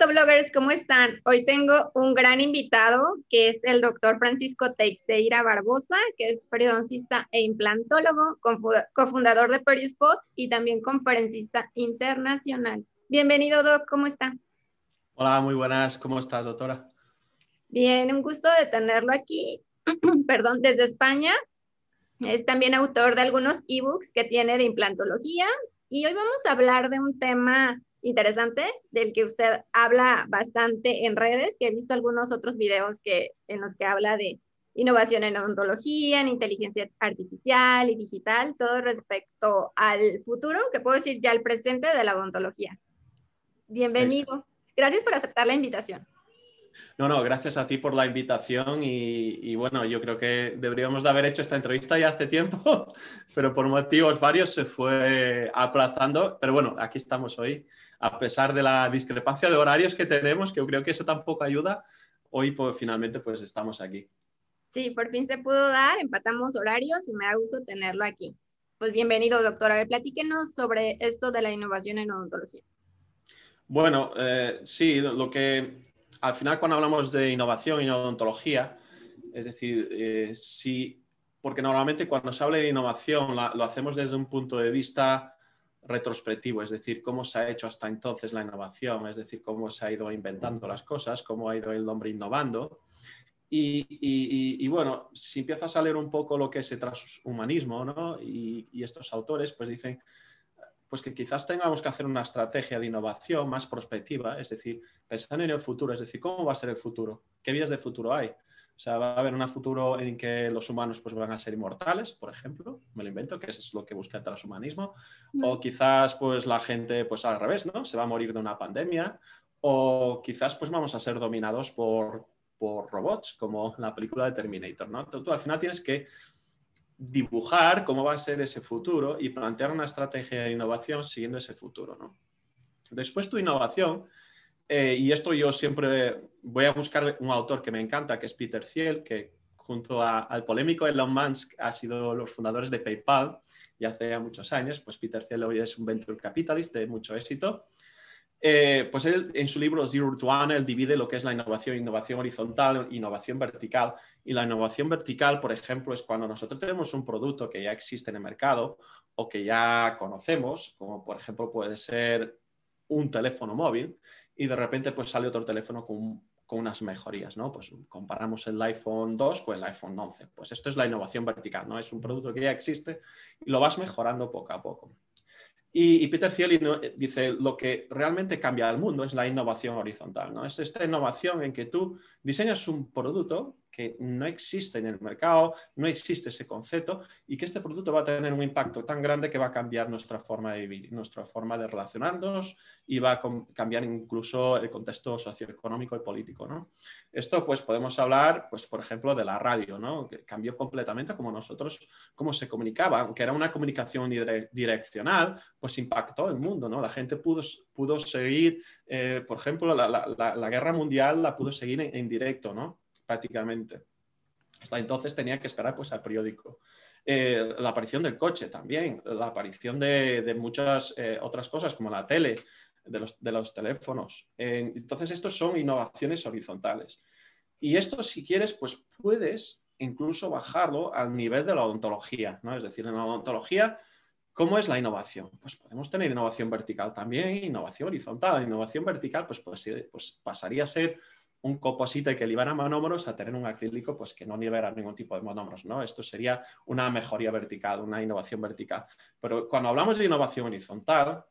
odontobloggers, ¿cómo están? Hoy tengo un gran invitado que es el doctor Francisco Teixeira Barbosa, que es periodoncista e implantólogo, cofundador de Perispot y también conferencista internacional. Bienvenido, Doc, ¿cómo está? Hola, muy buenas, ¿cómo estás, doctora? Bien, un gusto de tenerlo aquí, perdón, desde España. Es también autor de algunos ebooks que tiene de implantología y hoy vamos a hablar de un tema interesante del que usted habla bastante en redes, que he visto algunos otros videos que, en los que habla de innovación en odontología, en inteligencia artificial y digital, todo respecto al futuro, que puedo decir ya el presente de la odontología. Bienvenido. Gracias por aceptar la invitación. No, no, gracias a ti por la invitación y, bueno, yo creo que deberíamos de haber hecho esta entrevista ya hace tiempo, pero por motivos varios se fue aplazando. Pero bueno, aquí estamos hoy, a pesar de la discrepancia de horarios que tenemos, que yo creo que eso tampoco ayuda. Hoy pues, finalmente pues estamos aquí. Sí, por fin se pudo dar, empatamos horarios y me da gusto tenerlo aquí. Pues bienvenido, doctora. A ver, platíquenos sobre esto de la innovación en odontología. Bueno, eh, sí, lo que al final cuando hablamos de innovación y odontología, es decir, eh, porque normalmente cuando se habla de innovación lo hacemos desde un punto de vista retrospectivo, es decir, cómo se ha hecho hasta entonces la innovación, es decir, cómo se ha ido inventando las cosas, cómo ha ido el hombre innovando. Y, bueno, si empiezas a leer un poco lo que es el transhumanismo, ¿no? y, estos autores, pues dicen, pues que quizás tengamos que hacer una estrategia de innovación más prospectiva, es decir, pensar en el futuro, es decir, ¿cómo va a ser el futuro? ¿Qué vías de futuro hay? O sea, va a haber un futuro en que los humanos pues, van a ser inmortales, por ejemplo, me lo invento, que eso es lo que busca el transhumanismo, o quizás pues la gente pues al revés, ¿no? Se va a morir de una pandemia, o quizás pues vamos a ser dominados por, por robots, como la película de Terminator, ¿no? tú al final tienes que dibujar cómo va a ser ese futuro y plantear una estrategia de innovación siguiendo ese futuro. ¿no? Después tu innovación, eh, y esto yo siempre voy a buscar un autor que me encanta, que es Peter Thiel, que junto al polémico Elon Musk ha sido los fundadores de PayPal y hace muchos años, pues Peter Thiel hoy es un venture capitalist de mucho éxito eh, pues en su libro Zero to One, él divide lo que es la innovación, innovación horizontal, innovación vertical. Y la innovación vertical, por ejemplo, es cuando nosotros tenemos un producto que ya existe en el mercado o que ya conocemos, como por ejemplo puede ser un teléfono móvil, y de repente pues sale otro teléfono con, con unas mejorías, ¿no? Pues comparamos el iPhone 2 con el iPhone 11. Pues esto es la innovación vertical, ¿no? Es un producto que ya existe y lo vas mejorando poco a poco. Y, Peter Thiel eh, dice, lo que realmente cambia el mundo es la innovación horizontal, ¿no? Es esta innovación en que tú diseñas un producto no existe en el mercado, no existe ese concepto y que este producto va a tener un impacto tan grande que va a cambiar nuestra forma de vivir, nuestra forma de relacionarnos y va a cambiar incluso el contexto socioeconómico y político. ¿no? Esto pues podemos hablar, pues por ejemplo, de la radio, ¿no? que cambió completamente como nosotros, cómo se comunicaba, aunque era una comunicación direccional, pues impactó el mundo, ¿no? la gente pudo, pudo seguir, eh, por ejemplo, la, guerra mundial la pudo seguir en directo, ¿no? Prácticamente. Hasta entonces tenía que esperar pues, al periódico. Eh, la aparición del coche también, la aparición de, muchas eh, otras cosas como la tele, de los, teléfonos. entonces, estos son innovaciones horizontales. Y esto, si quieres, pues puedes incluso bajarlo al nivel de la odontología, ¿no? Es decir, en la odontología, ¿cómo es la innovación? Pues podemos tener innovación vertical también, innovación horizontal. La innovación vertical, pues, pues, pues pasaría a ser un composite que libera monómeros a tener un acrílico pues, que no libera ningún tipo de monómeros. ¿no? Esto sería una mejoría vertical, una innovación vertical. Pero cuando hablamos de innovación horizontal,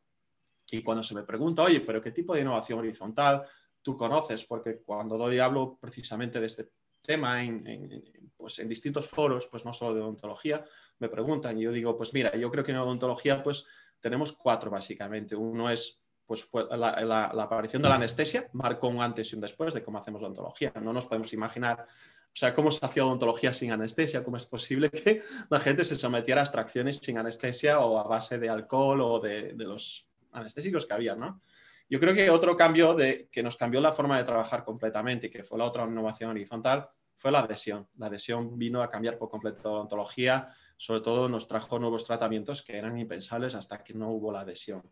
y cuando se me pregunta, oye, pero ¿qué tipo de innovación horizontal tú conoces? Porque cuando doy hablo precisamente de este tema en, pues, en distintos foros, pues no solo de odontología, me preguntan y yo digo, pues mira, yo creo que en odontología pues tenemos cuatro básicamente. Uno es pues fue la, aparición de la anestesia, marcó un antes y un después de cómo hacemos odontología. No nos podemos imaginar, o sea, cómo se hacía odontología sin anestesia, cómo es posible que la gente se sometiera a extracciones sin anestesia o a base de alcohol o de, los anestésicos que había, ¿no? Yo creo que otro cambio de, que nos cambió la forma de trabajar completamente y que fue la otra innovación horizontal fue la adhesión. La adhesión vino a cambiar por completo la odontología, sobre todo nos trajo nuevos tratamientos que eran impensables hasta que no hubo la adhesión.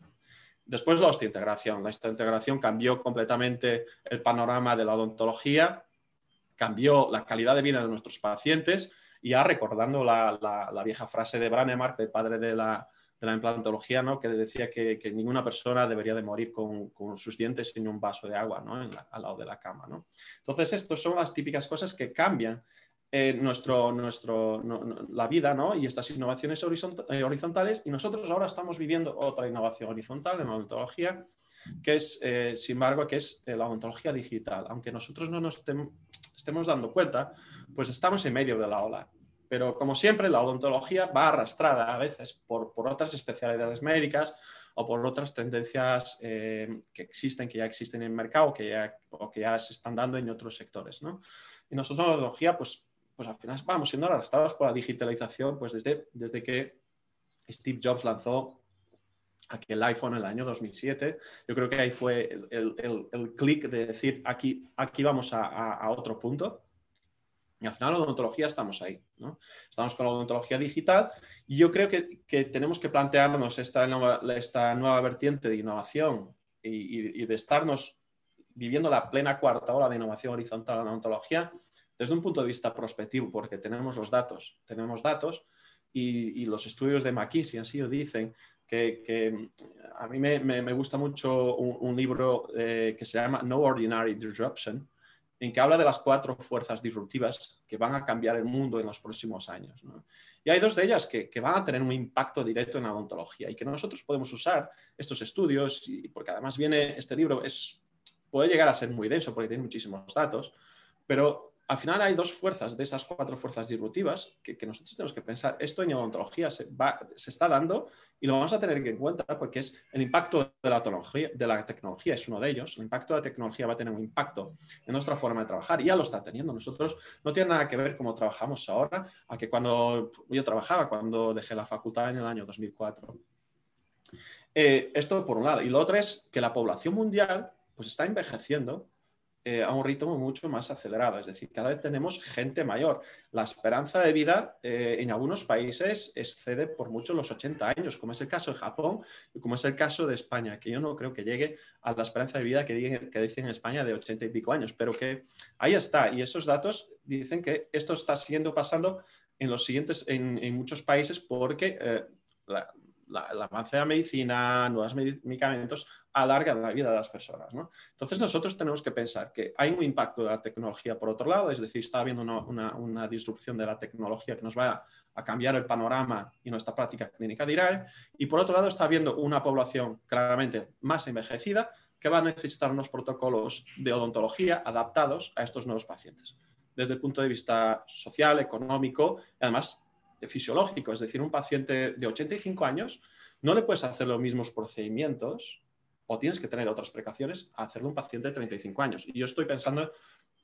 Después la osteointegración. La osteointegración cambió completamente el panorama de la odontología, cambió la calidad de vida de nuestros pacientes y ya recordando la, vieja frase de Branemark, el padre de la, implantología, ¿no? que decía que, ninguna persona debería de morir con, sus dientes sin un vaso de agua ¿no? al lado de la cama. ¿no? Entonces, estas son las típicas cosas que cambian eh, nuestro, nuestro, la vida ¿no? y estas innovaciones eh, horizontales y nosotros ahora estamos viviendo otra innovación horizontal en la odontología que es, eh, sin embargo, que es la odontología digital. Aunque nosotros no nos estemos dando cuenta, pues estamos en medio de la ola. Pero como siempre, la odontología va arrastrada a veces por, por otras especialidades médicas o por otras tendencias que existen, que ya existen en el mercado que ya, o que ya se están dando en otros sectores. ¿no? Y nosotros en la odontología, pues pues al final vamos siendo arrastrados por la digitalización, pues desde, desde que Steve Jobs lanzó aquel iPhone en el año 2007. Yo creo que ahí fue el, el, el, clic de decir, aquí, aquí vamos a, a, otro punto. Y al final la odontología estamos ahí, ¿no? Estamos con la odontología digital y yo creo que, que tenemos que plantearnos esta nueva, esta nueva vertiente de innovación y, de estarnos viviendo la plena cuarta ola de innovación horizontal en odontología desde un punto de vista prospectivo, porque tenemos los datos, tenemos datos y, los estudios de McKinsey así lo dicen, que, a mí me, gusta mucho un, libro eh, que se llama No Ordinary Disruption, en que habla de las cuatro fuerzas disruptivas que van a cambiar el mundo en los próximos años. Y hay dos de ellas que, van a tener un impacto directo en la odontología y que nosotros podemos usar estos estudios, y, porque además viene este libro, es, puede llegar a ser muy denso porque tiene muchísimos datos, pero al final hay dos fuerzas de esas cuatro fuerzas disruptivas que, nosotros tenemos que pensar. Esto en odontología se, se, está dando y lo vamos a tener que en cuenta porque es el impacto de la, tecnología, de la tecnología es uno de ellos. El impacto de la tecnología va a tener un impacto en nuestra forma de trabajar y ya lo está teniendo. Nosotros no tiene nada que ver cómo trabajamos ahora a que cuando yo trabajaba, cuando dejé la facultad en el año 2004. Eh, esto por un lado. Y lo otro es que la población mundial pues está envejeciendo eh, a un ritmo mucho más acelerado. Es decir, cada vez tenemos gente mayor. La esperanza de vida eh, en algunos países excede por mucho los 80 años, como es el caso de Japón y como es el caso de España, que yo no creo que llegue a la esperanza de vida que, que dicen en España de 80 y pico años, pero que ahí está. Y esos datos dicen que esto está siguiendo pasando en los siguientes, en, muchos países porque eh, la, el avance de la medicina, nuevos medicamentos, alargan la vida de las personas. Entonces nosotros tenemos que pensar que hay un impacto de la tecnología por otro lado, es decir, está habiendo una, disrupción de la tecnología que nos va a, cambiar el panorama y nuestra práctica clínica diaria, y por otro lado está habiendo una población claramente más envejecida que va a necesitar unos protocolos de odontología adaptados a estos nuevos pacientes, desde el punto de vista social, económico y además fisiológico, es decir, un paciente de 85 años no le puedes hacer los mismos procedimientos o tienes que tener otras precauciones a hacerlo un paciente de 35 años. Y yo estoy pensando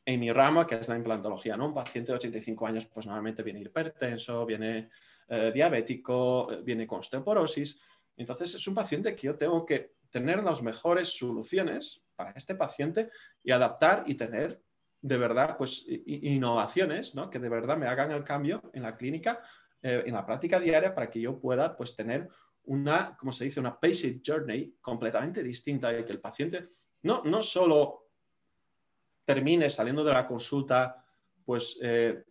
en mi rama, que es la implantología, ¿no? Un paciente de 85 años, pues normalmente viene hipertenso, viene eh, diabético, eh, viene con osteoporosis. Entonces es un paciente que yo tengo que tener las mejores soluciones para este paciente y adaptar y tener de verdad pues innovaciones ¿no? que de verdad me hagan el cambio en la clínica eh, en la práctica diaria para que yo pueda pues, tener una, como se dice, una patient journey completamente distinta y que el paciente no, no solo termine saliendo de la consulta pues, eh,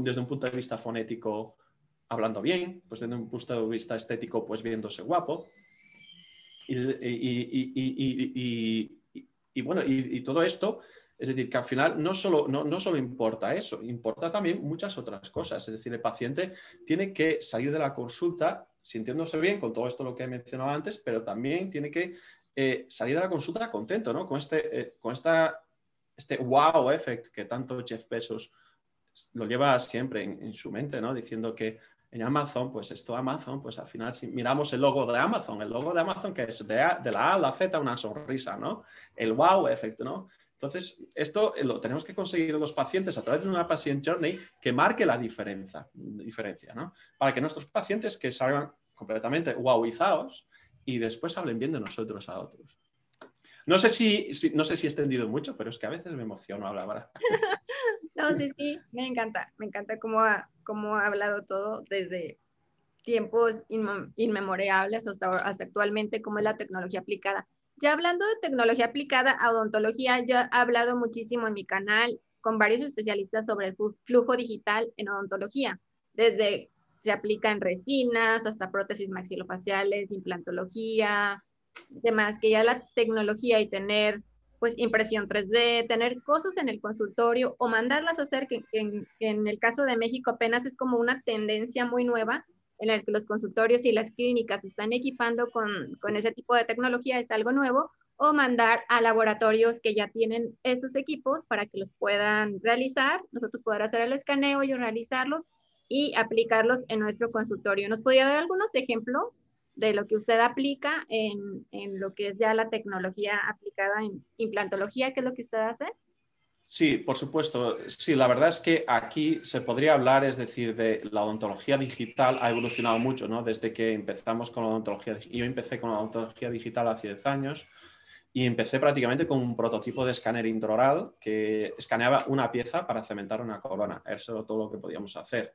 desde un punto de vista fonético hablando bien, pues desde un punto de vista estético pues viéndose guapo y, y bueno, y, todo esto es decir, que al final no solo, no, no solo importa eso, importa también muchas otras cosas. Es decir, el paciente tiene que salir de la consulta sintiéndose bien con todo esto lo que he mencionado antes, pero también tiene que eh, salir de la consulta contento, ¿no? Con este, eh, con esta, este wow effect que tanto Jeff Bezos lo lleva siempre en, su mente, ¿no? Diciendo que en Amazon, pues esto Amazon, pues al final si miramos el logo de Amazon, el logo de Amazon que es de, la A a la Z una sonrisa, ¿no? El wow effect, ¿no? Entonces, esto eh, lo tenemos que conseguir los pacientes a través de una patient journey que marque la diferencia, diferencia ¿no? Para que nuestros pacientes que salgan completamente wowizados y después hablen bien de nosotros a otros. No sé si, no sé si he extendido mucho, pero es que a veces me emociono hablar. no, sí, sí, me encanta, me encanta cómo ha, cómo ha hablado todo desde tiempos inmemorables hasta, hasta actualmente, como es la tecnología aplicada. Ya hablando de tecnología aplicada a odontología, yo he hablado muchísimo en mi canal con varios especialistas sobre el flujo digital en odontología, desde se aplica en resinas hasta prótesis maxilofaciales, implantología, demás, que ya la tecnología y tener pues impresión 3D, tener cosas en el consultorio o mandarlas a hacer, que, en, el caso de México apenas es como una tendencia muy nueva en la que los consultorios y las clínicas se están equipando con, con ese tipo de tecnología, es algo nuevo, o mandar a laboratorios que ya tienen esos equipos para que los puedan realizar, nosotros poder hacer el escaneo y realizarlos y aplicarlos en nuestro consultorio. ¿Nos podría dar algunos ejemplos de lo que usted aplica en, en, lo que es ya la tecnología aplicada en implantología, que es lo que usted hace? Sí, por supuesto. Sí, la verdad es que aquí se podría hablar, es decir, de la odontología digital ha evolucionado mucho, ¿no? Desde que empezamos con la odontología, yo empecé con la odontología digital hace 10 años y empecé prácticamente con un prototipo de escáner intraoral que escaneaba una pieza para cementar una corona. Eso era todo lo que podíamos hacer.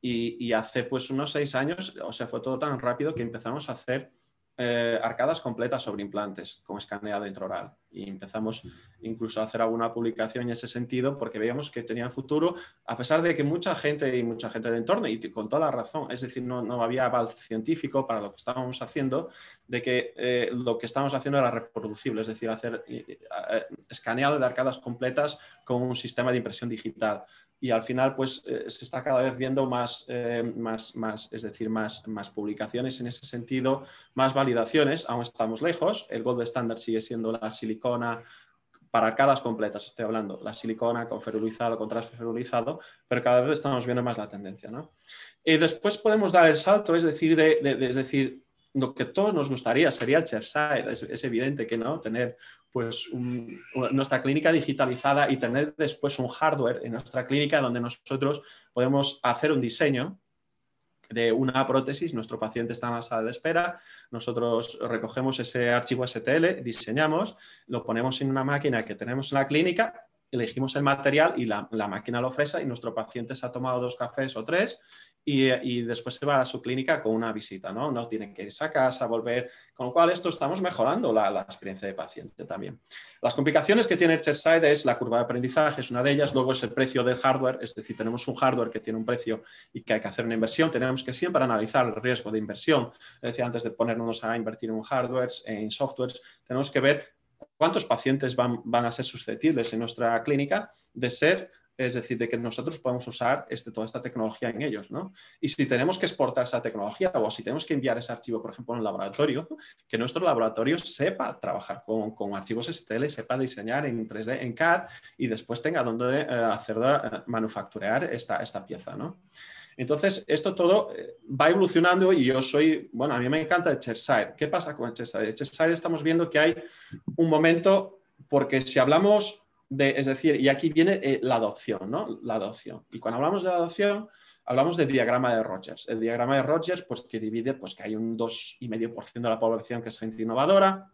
Y, hace pues unos seis años, o sea, fue todo tan rápido que empezamos a hacer eh, arcadas completas sobre implantes con escaneado intraoral. Y empezamos incluso a hacer alguna publicación en ese sentido porque veíamos que tenían futuro, a pesar de que mucha gente y mucha gente de entorno, y con toda la razón, es decir, no, no había aval científico para lo que estábamos haciendo, de que eh, lo que estábamos haciendo era reproducible, es decir, hacer eh, escaneado de arcadas completas con un sistema de impresión digital. Y al final pues eh, se está cada vez viendo más, eh, más, más, es decir, más, más publicaciones en ese sentido, más validaciones, aún estamos lejos, el gold standard sigue siendo la silicona para arcadas completas, estoy hablando, la silicona con ferulizado, con transferulizado, pero cada vez estamos viendo más la tendencia. ¿no? Y después podemos dar el salto, es decir, de, es decir, lo que todos nos gustaría sería el chairside, es, es evidente que no, tener pues nuestra clínica digitalizada y tener después un hardware en nuestra clínica donde nosotros podemos hacer un diseño de una prótesis, nuestro paciente está en la sala de espera, nosotros recogemos ese archivo STL, diseñamos, lo ponemos en una máquina que tenemos en la clínica, elegimos el material y la, máquina lo ofrece y nuestro paciente se ha tomado dos cafés o tres y, después se va a su clínica con una visita, ¿no? No tienen que irse a casa, volver, con lo cual esto estamos mejorando la, experiencia de paciente también. Las complicaciones que tiene Chairside es la curva de aprendizaje, es una de ellas, luego es el precio del hardware, es decir, tenemos un hardware que tiene un precio y que hay que hacer una inversión, tenemos que siempre analizar el riesgo de inversión, es decir, antes de ponernos a invertir en hardware, en softwares, tenemos que ver cuántos pacientes van, van a ser susceptibles en nuestra clínica de ser es decir, de que nosotros podemos usar este, toda esta tecnología en ellos, ¿no? Y si tenemos que exportar esa tecnología o si tenemos que enviar ese archivo, por ejemplo, en el laboratorio, que nuestro laboratorio sepa trabajar con, con archivos STL, sepa diseñar en 3D, en CAD y después tenga donde eh, hacer eh, manufacturar esta, esta pieza, ¿no? Entonces, esto todo eh, va evolucionando y yo soy, bueno, a mí me encanta el Chairside. ¿Qué pasa con el Chairside? El Chairside estamos viendo que hay un momento, porque si hablamos es decir, y aquí viene eh, la adopción, ¿no? La adopción. Y cuando hablamos de adopción, hablamos del diagrama de Rogers. El diagrama de Rogers, pues que divide, pues que hay un 2,5% de la población que es gente innovadora,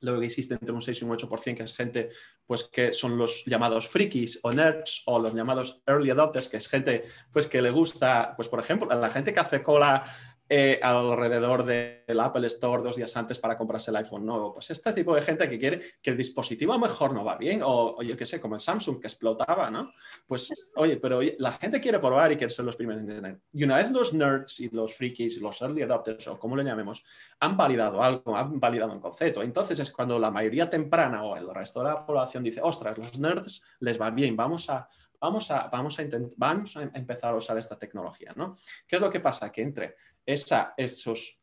luego existe entre un 6 y un 8% que es gente pues que son los llamados frikis o nerds o los llamados early adopters, que es gente pues que le gusta, pues por ejemplo, a la gente que hace cola eh, alrededor del Apple Store dos días antes para comprarse el iPhone nuevo. Pues este tipo de gente que quiere que el dispositivo mejor no va bien, o, yo qué sé, como el Samsung que explotaba, ¿no? Pues, oye, pero la gente quiere probar y quiere ser los primeros en tener. Y una vez los nerds y los frikis, los early adopters, o como lo llamemos, han validado algo, han validado un concepto, entonces es cuando la mayoría temprana o el resto de la población dice, ostras, los nerds les va bien, vamos a vamos a, vamos a, vamos a empezar a usar esta tecnología. ¿no? ¿Qué es lo que pasa? Que entre esa, esos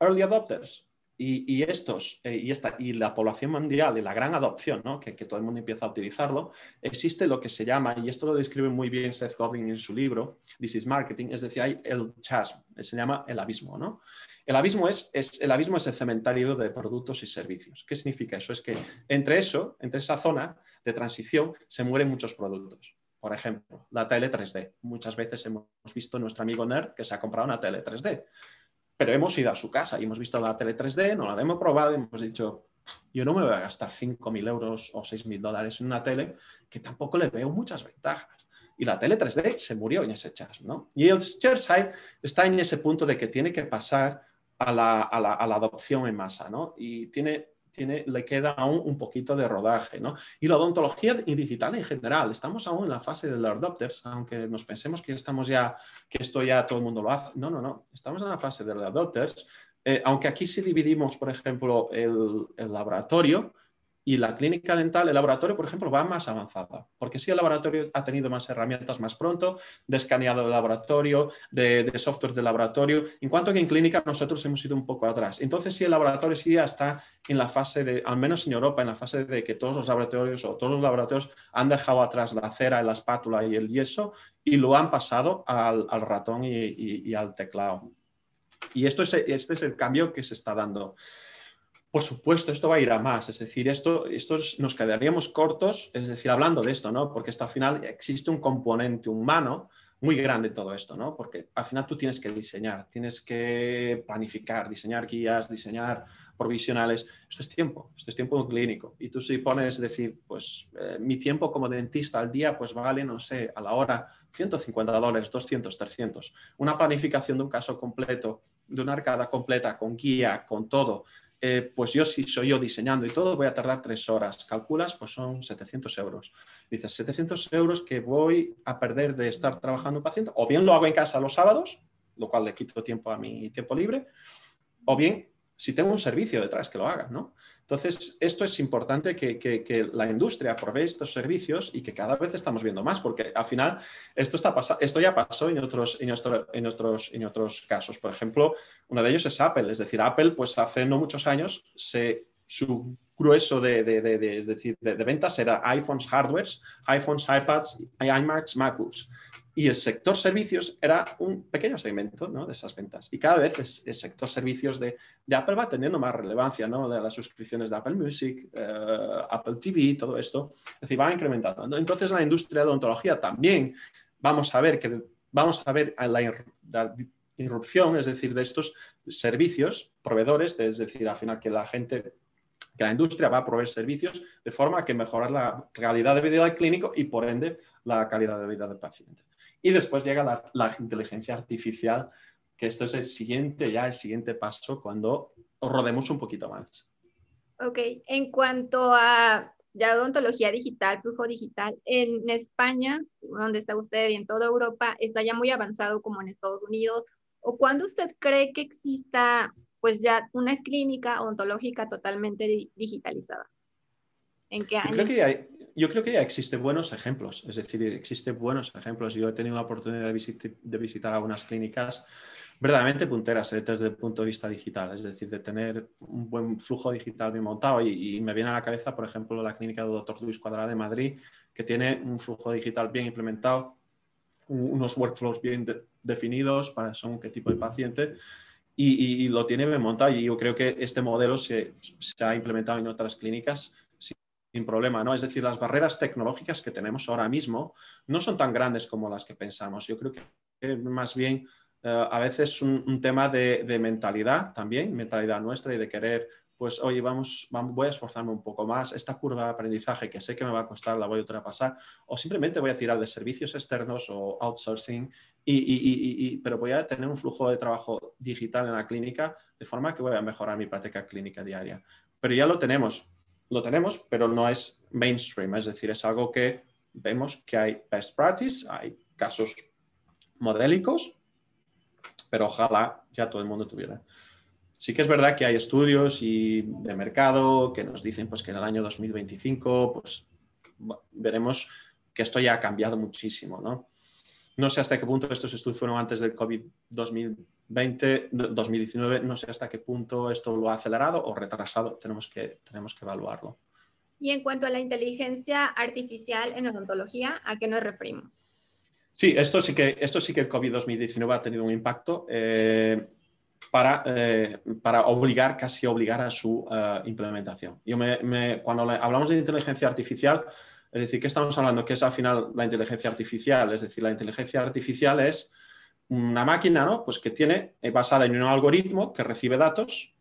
early adopters y, estos, eh, y, esta, y la población mundial y la gran adopción, ¿no? que, todo el mundo empieza a utilizarlo, existe lo que se llama, y esto lo describe muy bien Seth Godin en su libro, This is Marketing, es decir, hay el chasm, se llama el abismo. ¿no? El, abismo es, es, el abismo es el cementerio de productos y servicios. ¿Qué significa eso? Es que entre eso, entre esa zona de transición, se mueren muchos productos. Por ejemplo, la tele 3D. Muchas veces hemos visto a nuestro amigo nerd que se ha comprado una tele 3D, pero hemos ido a su casa y hemos visto la tele 3D, no la hemos probado y hemos dicho, yo no me voy a gastar 5.000 euros o 6.000 dólares en una tele que tampoco le veo muchas ventajas. y la tele 3D se murió en ese chasm, ¿no? Y el Chairside está en ese punto de que tiene que pasar a la, a la, a la adopción en masa, ¿no? Y tiene tiene, le queda aún un poquito de rodaje. ¿no? Y la odontología y digital en general, estamos aún en la fase de los adopters, aunque nos pensemos que estamos ya, que esto ya todo el mundo lo hace. No, no, no, estamos en la fase de los adopters. Eh, aunque aquí sí dividimos, por ejemplo, el, el laboratorio, y la clínica dental, el laboratorio, por ejemplo, va más avanzada, porque sí el laboratorio ha tenido más herramientas más pronto, de escaneado de laboratorio, de, de software de laboratorio, en cuanto que en clínica nosotros hemos ido un poco atrás. Entonces sí el laboratorio sí ya está en la fase de, al menos en Europa, en la fase de que todos los laboratorios o todos los laboratorios han dejado atrás la cera, la espátula y el yeso y lo han pasado al, ratón y, al teclado. Y esto es, este es el cambio que se está dando. Por supuesto, esto va a ir a más, es decir, esto, nos quedaríamos cortos, es decir, hablando de esto, ¿no? Porque al final existe un componente humano muy grande en todo esto, ¿no? Porque al final tú tienes que diseñar, tienes que planificar, diseñar guías, diseñar provisionales. Esto es tiempo, esto es tiempo clínico. Y tú si pones, decir, pues eh, mi tiempo como dentista al día, pues vale, no sé, a la hora 150 dólares, 200, 300. Una planificación de un caso completo, de una arcada completa, con guía, con todo, eh, pues yo si soy yo diseñando y todo, voy a tardar tres horas. Calculas, pues son 700 euros. Dices, 700 euros que voy a perder de estar trabajando un paciente, o bien lo hago en casa los sábados, lo cual le quito tiempo a mi tiempo libre, o bien si tengo un servicio detrás que lo haga, ¿no? Entonces, esto es importante que, la industria provee estos servicios y que cada vez estamos viendo más, porque al final esto, está esto ya pasó en otros, en, en, otros, en otros casos. Por ejemplo, uno de ellos es Apple, es decir, Apple, pues hace no muchos años, su grueso de, de, es decir, de, ventas era iPhones, hardwares, iPhones, iPads, iMacs, MacBooks. Y el sector servicios era un pequeño segmento ¿no? de esas ventas. Y cada vez el sector servicios de, de, Apple va teniendo más relevancia, ¿no? de las suscripciones de Apple Music, eh, Apple TV, todo esto. Es decir, va incrementando. Entonces, la industria de odontología también vamos a ver que vamos a ver la, la irrupción, es decir, de estos servicios, proveedores, es decir, al final que la gente que la industria va a proveer servicios de forma que mejorar la calidad de vida del clínico y por ende la calidad de vida del paciente. Y después llega la, inteligencia artificial, que esto es el siguiente, ya el siguiente paso cuando rodemos un poquito más. Ok, en cuanto a ya odontología digital, flujo digital, en España, donde está usted y en toda Europa, está ya muy avanzado como en Estados Unidos. ¿O cuándo usted cree que exista pues ya una clínica odontológica totalmente digitalizada? ¿En qué año? Yo creo que hay, yo creo que ya existen buenos ejemplos, es decir, existen buenos ejemplos. Yo he tenido la oportunidad de, visitar algunas clínicas verdaderamente punteras eh, desde el punto de vista digital, es decir, de tener un buen flujo digital bien montado. Y, me viene a la cabeza, por ejemplo, la clínica del doctor Luis Cuadrada de Madrid, que tiene un flujo digital bien implementado, unos workflows bien definidos para son qué tipo de paciente. Y, lo tiene bien montado y yo creo que este modelo se, se ha implementado en otras clínicas sin problema, ¿no? Es decir, las barreras tecnológicas que tenemos ahora mismo no son tan grandes como las que pensamos. Yo creo que más bien eh, a veces un, un tema de, mentalidad también, mentalidad nuestra y de querer, pues, oye, vamos, voy a esforzarme un poco más, esta curva de aprendizaje que sé que me va a costar, la voy a traspasar, o simplemente voy a tirar de servicios externos o outsourcing, y, pero voy a tener un flujo de trabajo digital en la clínica de forma que voy a mejorar mi práctica clínica diaria. Pero ya lo tenemos, lo tenemos, pero no es mainstream, es decir, es algo que vemos que hay best practice, hay casos modélicos, pero ojalá ya todo el mundo tuviera. Sí que es verdad que hay estudios y de mercado que nos dicen pues, que en el año 2025 pues, veremos que esto ya ha cambiado muchísimo. ¿no? No sé hasta qué punto estos estudios fueron antes del COVID 2020, 2019, no sé hasta qué punto esto lo ha acelerado o retrasado, tenemos que, tenemos que evaluarlo. Y en cuanto a la inteligencia artificial en odontología, ¿a qué nos referimos? Sí, esto sí que, esto sí que el COVID 2019 ha tenido un impacto eh, para, eh, para obligar, casi obligar a su eh, implementación. Yo me, cuando hablamos de inteligencia artificial, es decir, ¿qué estamos hablando? ¿Qué es al final la inteligencia artificial? Es decir, la inteligencia artificial es una máquina ¿no? pues que tiene, eh, basada en un algoritmo que recibe datos,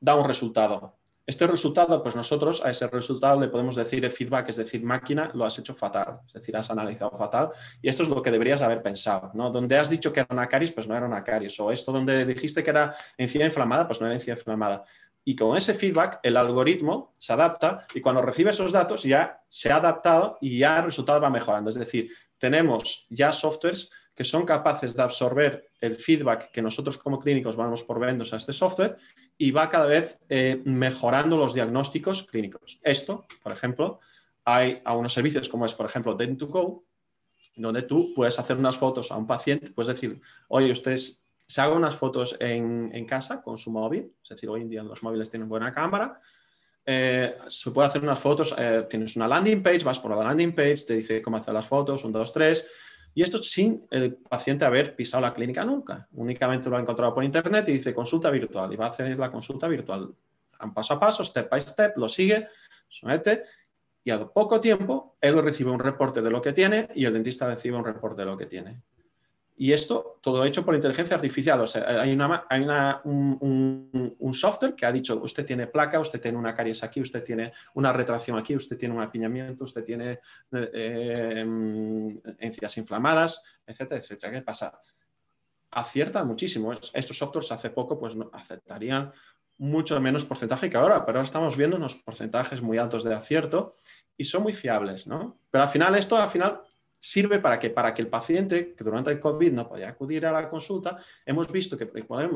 da un resultado. Este resultado, pues nosotros a ese resultado le podemos decir el feedback, es decir, máquina, lo has hecho fatal, es decir, has analizado fatal y esto es lo que deberías haber pensado, ¿no? Donde has dicho que era una caries, pues no era una caries, o esto donde dijiste que era encía inflamada, pues no era encía inflamada. Y con ese feedback, el algoritmo se adapta y cuando recibe esos datos ya se ha adaptado y ya el resultado va mejorando. Es decir, tenemos ya softwares que son capaces de absorber el feedback que nosotros como clínicos vamos por a este software y va cada vez eh, mejorando los diagnósticos clínicos. Esto, por ejemplo, hay algunos servicios como es, por ejemplo, Dent2Go, donde tú puedes hacer unas fotos a un paciente, puedes decir, oye, ustedes se haga unas fotos en, casa con su móvil, es decir, hoy en día los móviles tienen buena cámara, eh, se puede hacer unas fotos, eh, tienes una landing page, vas por la landing page, te dice cómo hacer las fotos, un, dos, tres, y esto sin el paciente haber pisado la clínica nunca, únicamente lo ha encontrado por internet y dice consulta virtual, y va a hacer la consulta virtual, paso a paso, step by step, lo sigue, somete, y al poco tiempo él recibe un reporte de lo que tiene y el dentista recibe un reporte de lo que tiene. Y esto todo hecho por inteligencia artificial. O sea, hay, una, hay una, un, software que ha dicho, usted tiene placa, usted tiene una caries aquí, usted tiene una retracción aquí, usted tiene un apiñamiento, usted tiene eh, encías inflamadas, etcétera, etcétera. ¿Qué pasa? Acierta muchísimo. Estos softwares hace poco pues, aceptarían mucho menos porcentaje que ahora, pero ahora estamos viendo unos porcentajes muy altos de acierto y son muy fiables, ¿no? Pero al final esto, al final sirve para que, para que el paciente que durante el COVID no podía acudir a la consulta, hemos visto que,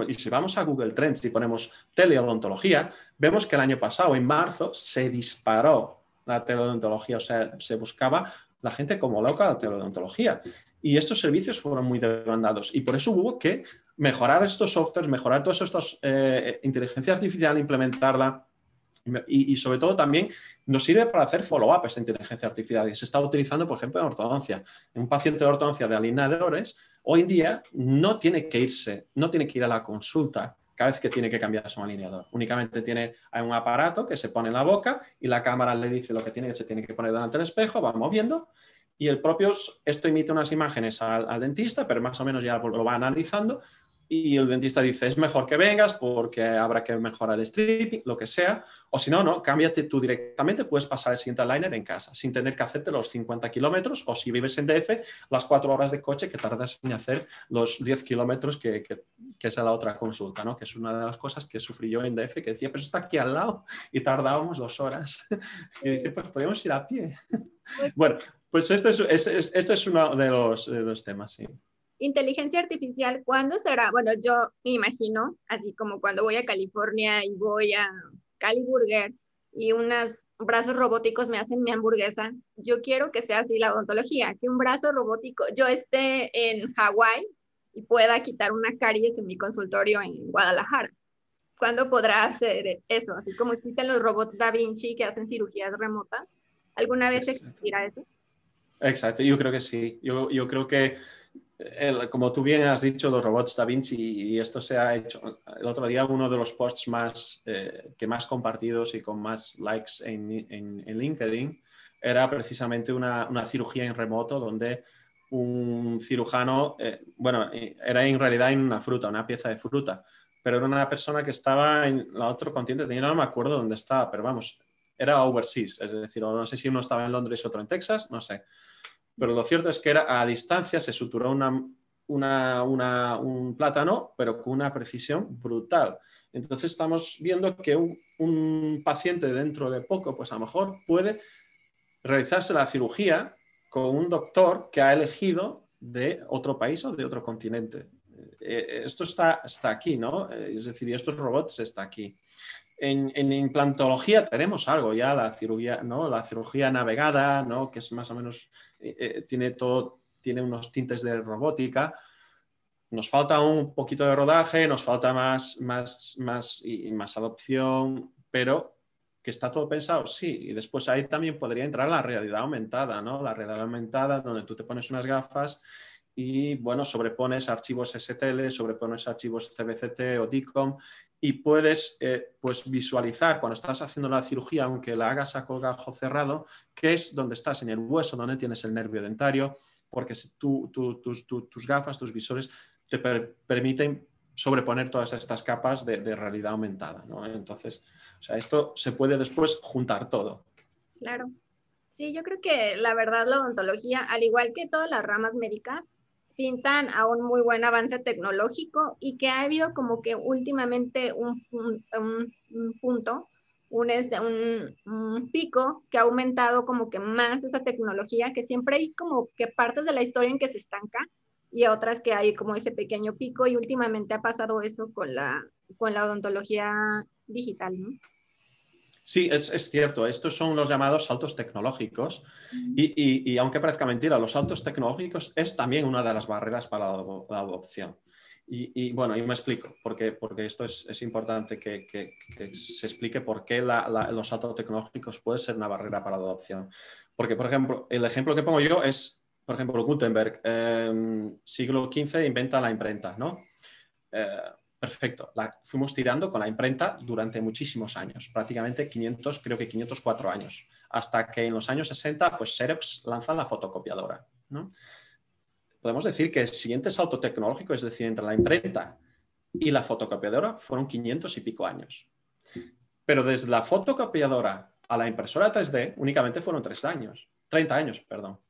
y si vamos a Google Trends y ponemos teleodontología, vemos que el año pasado, en marzo, se disparó la teleodontología, o sea, se buscaba la gente como loca la teleodontología. Y estos servicios fueron muy demandados y por eso hubo que mejorar estos softwares, mejorar todas estas eh, inteligencia artificial, implementarla y, sobre todo también nos sirve para hacer follow-up esta inteligencia artificial y se está utilizando, por ejemplo, en ortodoncia. Un paciente de ortodoncia de alineadores hoy en día no tiene que irse, no tiene que ir a la consulta cada vez que tiene que cambiar su alineador. Únicamente tiene un aparato que se pone en la boca y la cámara le dice lo que tiene que se tiene que poner delante del espejo, va moviendo y el propio, esto emite unas imágenes al, al dentista, pero más o menos ya lo va analizando y el dentista dice, es mejor que vengas porque habrá que mejorar el stripping, lo que sea, o si no, no, cámbiate tú directamente, puedes pasar el siguiente liner en casa sin tener que hacerte los 50 kilómetros o si vives en DF, las cuatro horas de coche que tardas en hacer los 10 kilómetros que, que, es la otra consulta, ¿no? que es una de las cosas que sufrí yo en DF, que decía, pues está aquí al lado y tardábamos dos horas. y dice, pues podemos ir a pie. Pues bueno, pues este es, este es uno de los, de los temas, sí inteligencia artificial, ¿cuándo será? Bueno, yo me imagino, así como cuando voy a California y voy a Cali Burger y unos brazos robóticos me hacen mi hamburguesa, yo quiero que sea así la odontología, que un brazo robótico, yo esté en Hawái y pueda quitar una caries en mi consultorio en Guadalajara. ¿Cuándo podrá hacer eso? Así como existen los robots Da Vinci que hacen cirugías remotas. ¿Alguna vez existirá eso? Exacto, yo creo que sí. Yo, yo creo que como tú bien has dicho, los robots Da Vinci, y esto se ha hecho el otro día, uno de los posts más, eh, que más compartidos y con más likes en, en, LinkedIn era precisamente una, una, cirugía en remoto donde un cirujano, eh, bueno, era en realidad en una fruta, una pieza de fruta, pero era una persona que estaba en la otro continente, no me acuerdo dónde estaba, pero vamos, era overseas, es decir, no sé si uno estaba en Londres y otro en Texas, no sé pero lo cierto es que era a distancia, se suturó un plátano, pero con una precisión brutal. Entonces estamos viendo que un, paciente dentro de poco, pues a lo mejor puede realizarse la cirugía con un doctor que ha elegido de otro país o de otro continente. Eh, esto está, está aquí, ¿no? Es decir, estos robots está aquí. En, implantología tenemos algo ya, la cirugía, ¿no? la cirugía navegada, ¿no? que es más o menos, eh, eh, tiene, todo, tiene unos tintes de robótica. Nos falta un poquito de rodaje, nos falta más, más, más, y más adopción, pero que está todo pensado, sí. Y después ahí también podría entrar la realidad aumentada, ¿no? La realidad aumentada donde tú te pones unas gafas y, bueno, sobrepones archivos STL, sobrepones archivos CBCT o DICOM y puedes eh, pues visualizar cuando estás haciendo la cirugía, aunque la hagas a colgajo cerrado, qué es donde estás, en el hueso, donde tienes el nervio dentario, porque tus, gafas, tus visores te permiten sobreponer todas estas capas de, realidad aumentada. ¿no? Entonces, o sea, esto se puede después juntar todo. Claro. Sí, yo creo que la verdad la odontología, al igual que todas las ramas médicas, pintan a un muy buen avance tecnológico y que ha habido como que últimamente un, punto, un, este, un, un, pico que ha aumentado como que más esa tecnología, que siempre hay como que partes de la historia en que se estanca y otras que hay como ese pequeño pico y últimamente ha pasado eso con la, con la odontología digital, ¿no? Sí, es, cierto. Estos son los llamados saltos tecnológicos. Y, aunque parezca mentira, los saltos tecnológicos es también una de las barreras para la, adopción. Y, bueno, y me explico, porque, porque esto es, importante que, se explique por qué los saltos tecnológicos pueden ser una barrera para la adopción. Porque, por ejemplo, el ejemplo que pongo yo es, por ejemplo, Gutenberg, eh, siglo XV inventa la imprenta, ¿no? Eh, perfecto. Fuimos tirando con la imprenta durante muchísimos años, prácticamente 500, creo que 504 años, hasta que en los años 60, pues Xerox lanza la fotocopiadora. Podemos decir que el siguiente salto tecnológico, es decir, entre la imprenta y la fotocopiadora, fueron 500 y pico años. Pero desde la fotocopiadora a la impresora 3D únicamente fueron 3 años, 30 años, perdón.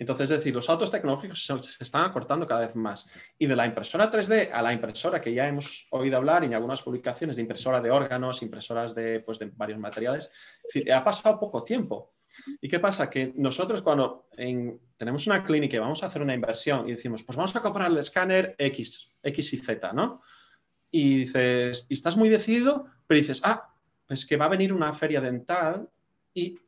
Entonces, es decir, los saltos tecnológicos se, están acortando cada vez más. Y de la impresora 3D a la impresora que ya hemos oído hablar en algunas publicaciones de impresora de órganos, impresoras de, pues, de varios materiales, ha pasado poco tiempo. ¿Y qué pasa? Que nosotros cuando tenemos una clínica y vamos a hacer una inversión y decimos, pues vamos a comprar el escáner X, X y Z, ¿no? Y dices, y estás muy decidido, pero dices, ah, pues que va a venir una feria dental y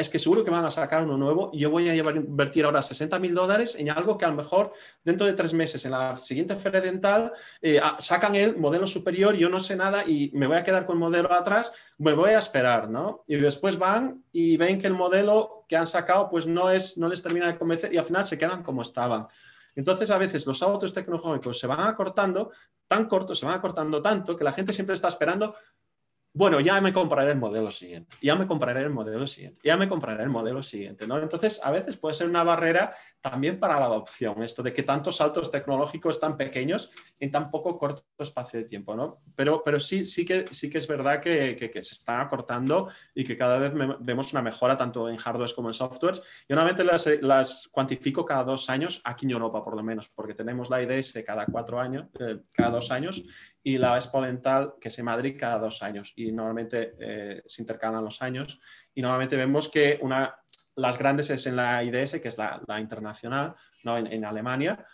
es que seguro que van a sacar uno nuevo y yo voy a invertir ahora 60 mil dólares en algo que a lo mejor dentro de tres meses, en la siguiente feria dental, eh, ah, sacan el modelo superior, yo no sé nada y me voy a quedar con el modelo atrás, me voy a esperar, ¿no? Y después van y ven que el modelo que han sacado pues no, es, no les termina de convencer y al final se quedan como estaban. Entonces, a veces los autos tecnológicos se van acortando, tan cortos, se van acortando tanto, que la gente siempre está esperando bueno, ya me compraré el modelo siguiente, ya me compraré el modelo siguiente, ya me compraré el modelo siguiente, ¿no? Entonces, a veces puede ser una barrera también para la adopción, esto de que tantos saltos tecnológicos tan pequeños en tan poco corto espacio de tiempo, ¿no? Pero, pero sí, sí, que, sí que es verdad que, que, se está acortando y que cada vez vemos una mejora tanto en hardware como en softwares. Yo normalmente las, las, cuantifico cada dos años, aquí en Europa por lo menos, porque tenemos la IDS cada cuatro años, eh, cada dos años, y la exponental que se Madrid cada dos años y normalmente eh, se intercalan los años y normalmente vemos que una, las grandes es en la IDS, que es la, internacional, ¿no? En, Alemania,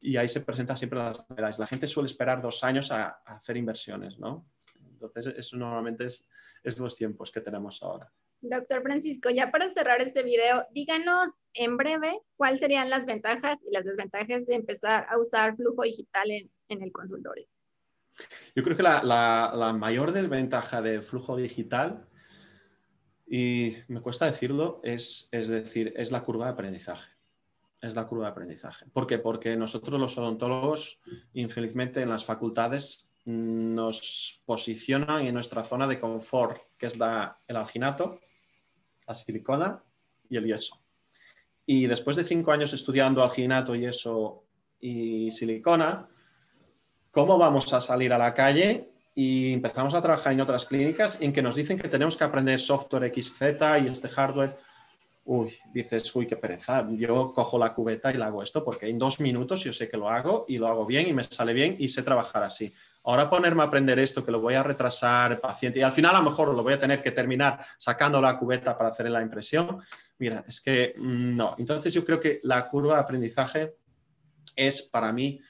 y ahí se presentan siempre las novedades. La gente suele esperar dos años a, hacer inversiones, ¿no? Entonces, eso normalmente es, es los tiempos que tenemos ahora. Doctor Francisco, ya para cerrar este video, díganos en breve cuáles serían las ventajas y las desventajas de empezar a usar flujo digital en, en el consultorio. Yo creo que la, mayor desventaja del flujo digital, y me cuesta decirlo, es, es decir, es la curva de aprendizaje. Es la curva de aprendizaje. ¿Por qué? Porque nosotros los odontólogos, infelizmente en las facultades, nos posicionan en nuestra zona de confort, que es la, el alginato, la silicona y el yeso. Y después de cinco años estudiando alginato, yeso y silicona, ¿Cómo vamos a salir a la calle y empezamos a trabajar en otras clínicas en que nos dicen que tenemos que aprender software XZ y este hardware? Uy, dices, uy, qué pereza. Yo cojo la cubeta y la hago esto porque en dos minutos yo sé que lo hago y lo hago bien y me sale bien y sé trabajar así. Ahora ponerme a aprender esto que lo voy a retrasar paciente y al final a lo mejor lo voy a tener que terminar sacando la cubeta para hacer la impresión. Mira, es que mm, no. Entonces yo creo que la curva de aprendizaje es para mí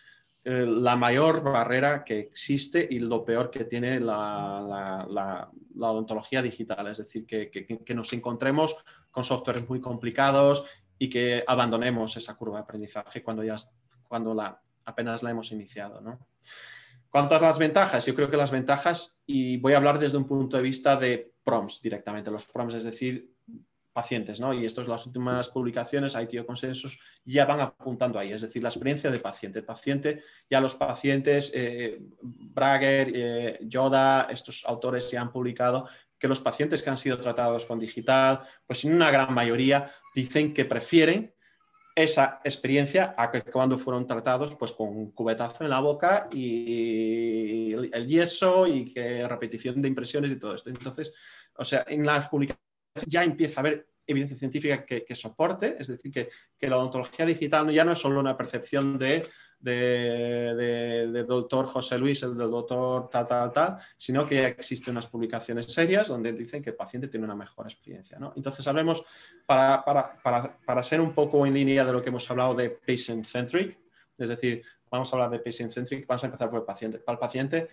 eh, la mayor barrera que existe y lo peor que tiene la, odontología digital, es decir, que, nos encontremos con softwares muy complicados y que abandonemos esa curva de aprendizaje cuando, ya, cuando la, apenas la hemos iniciado. ¿no? ¿Cuántas las ventajas? Yo creo que las ventajas, y voy a hablar desde un punto de vista de prompts directamente, los prompts, es decir, pacientes, ¿no? Y estas las últimas publicaciones, ITO Consensus, ya van apuntando ahí, es decir, la experiencia de paciente. El paciente, ya los pacientes, eh, Brager, eh, Yoda, estos autores ya han publicado que los pacientes que han sido tratados con digital, pues en una gran mayoría dicen que prefieren esa experiencia a que cuando fueron tratados pues con un cubetazo en la boca y el yeso y que repetición de impresiones y todo esto. Entonces, o sea, en las publicaciones ya empieza a haber evidencia científica que, soporte, es decir, que, que, la odontología digital ya no es solo una percepción de de, doctor José Luis, el del doctor tal, tal, tal, sino que existen unas publicaciones serias donde dicen que el paciente tiene una mejor experiencia. ¿no? Entonces, hablemos, para, para, para, para, ser un poco en línea de lo que hemos hablado de patient-centric, es decir, vamos a hablar de patient-centric, vamos a empezar por el paciente. Para el paciente,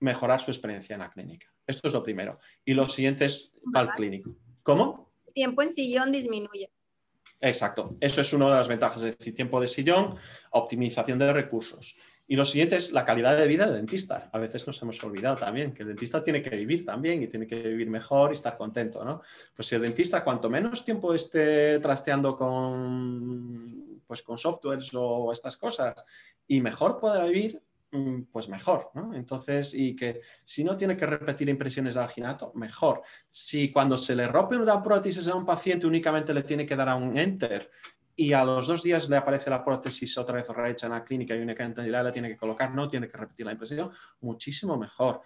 mejorar su experiencia en la clínica. Esto es lo primero. Y lo siguiente es para el clínico. ¿Cómo? tiempo en sillón disminuye. Exacto, eso es una de las ventajas, es decir, tiempo de sillón, optimización de recursos. Y lo siguiente es la calidad de vida del dentista. A veces nos hemos olvidado también que el dentista tiene que vivir también y tiene que vivir mejor y estar contento, ¿no? Pues si el dentista cuanto menos tiempo esté trasteando con, pues con softwares o estas cosas y mejor pueda vivir, pues mejor, ¿no? Entonces, y que si no tiene que repetir impresiones de alginato, mejor. Si cuando se le rompe una prótesis a un paciente únicamente le tiene que dar a un enter y a los dos días le aparece la prótesis otra vez rehecha en la clínica y únicamente la tiene que colocar, no tiene que repetir la impresión, muchísimo mejor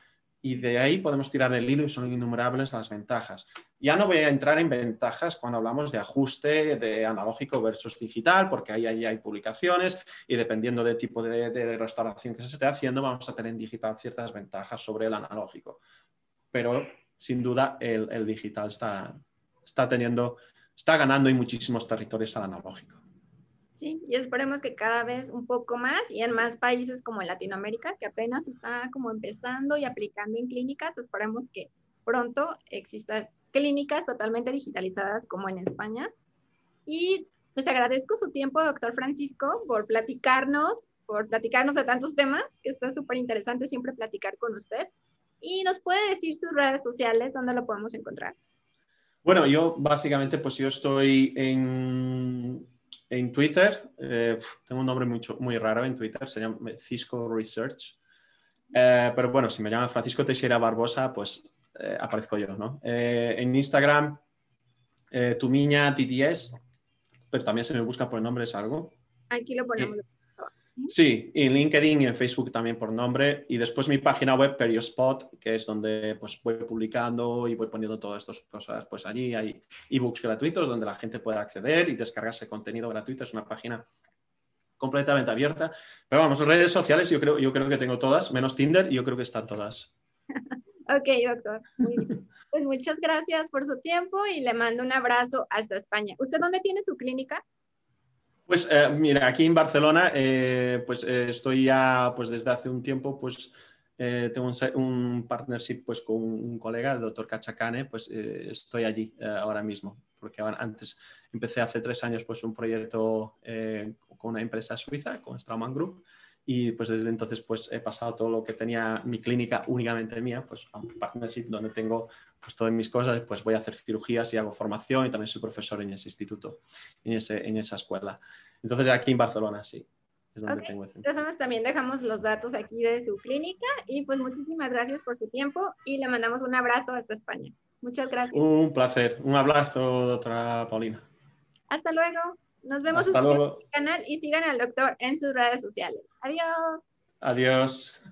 y de ahí podemos tirar del hilo y son innumerables las ventajas. Ya no voy a entrar en ventajas cuando hablamos de ajuste de analógico versus digital, porque ahí, hay publicaciones y dependiendo del tipo de, restauración que se esté haciendo, vamos a tener en digital ciertas ventajas sobre el analógico. Pero sin duda el, el digital está, está, teniendo, está ganando en muchísimos territorios al analógico. Sí, y esperemos que cada vez un poco más y en más países como Latinoamérica, que apenas está como empezando y aplicando en clínicas, esperemos que pronto existan clínicas totalmente digitalizadas como en España. Y pues agradezco su tiempo, doctor Francisco, por platicarnos, por platicarnos de tantos temas, que está súper interesante siempre platicar con usted. Y nos puede decir sus redes sociales, dónde lo podemos encontrar. Bueno, yo básicamente, pues yo estoy en en Twitter, eh, tengo un nombre mucho, muy raro en Twitter, se llama Cisco Research. Eh, pero bueno, si me llaman Francisco Teixeira Barbosa, pues eh, aparezco yo, ¿no? en Instagram, Tumiña TTS, pero también se me busca por el nombre, es algo. Aquí lo ponemos. Sí, en LinkedIn y en Facebook también por nombre. Y después mi página web, Periospot, que es donde pues, voy publicando y voy poniendo todas estas cosas. Pues allí hay ebooks gratuitos donde la gente puede acceder y descargarse contenido gratuito. Es una página completamente abierta. Pero vamos, redes sociales yo creo, yo creo que tengo todas, menos Tinder, y yo creo que están todas. ok, doctor. Pues muchas gracias por su tiempo y le mando un abrazo hasta España. ¿Usted dónde tiene su clínica? Pues eh, mira, aquí en Barcelona, eh, pues eh, estoy ya, pues desde hace un tiempo, pues tengo un, partnership pues con un colega, el doctor Cachacane, pues estoy allí ahora mismo, porque antes empecé hace tres años pues un proyecto con una empresa suiza, con Straumann Group, y pues desde entonces pues he pasado todo lo que tenía mi clínica únicamente mía, pues a un partnership donde tengo pues todas mis cosas, pues voy a hacer cirugías y hago formación y también soy profesor en ese instituto, en, ese, en esa escuela. Entonces aquí en Barcelona sí. Es donde tengo ese. Entonces también dejamos los datos aquí de su clínica y pues muchísimas gracias por su tiempo y le mandamos un abrazo hasta España. Muchas gracias. Un placer. Un abrazo, doctora Paulina. Hasta luego. Nos vemos en el canal y sigan al doctor en sus redes sociales. Adiós. Adiós.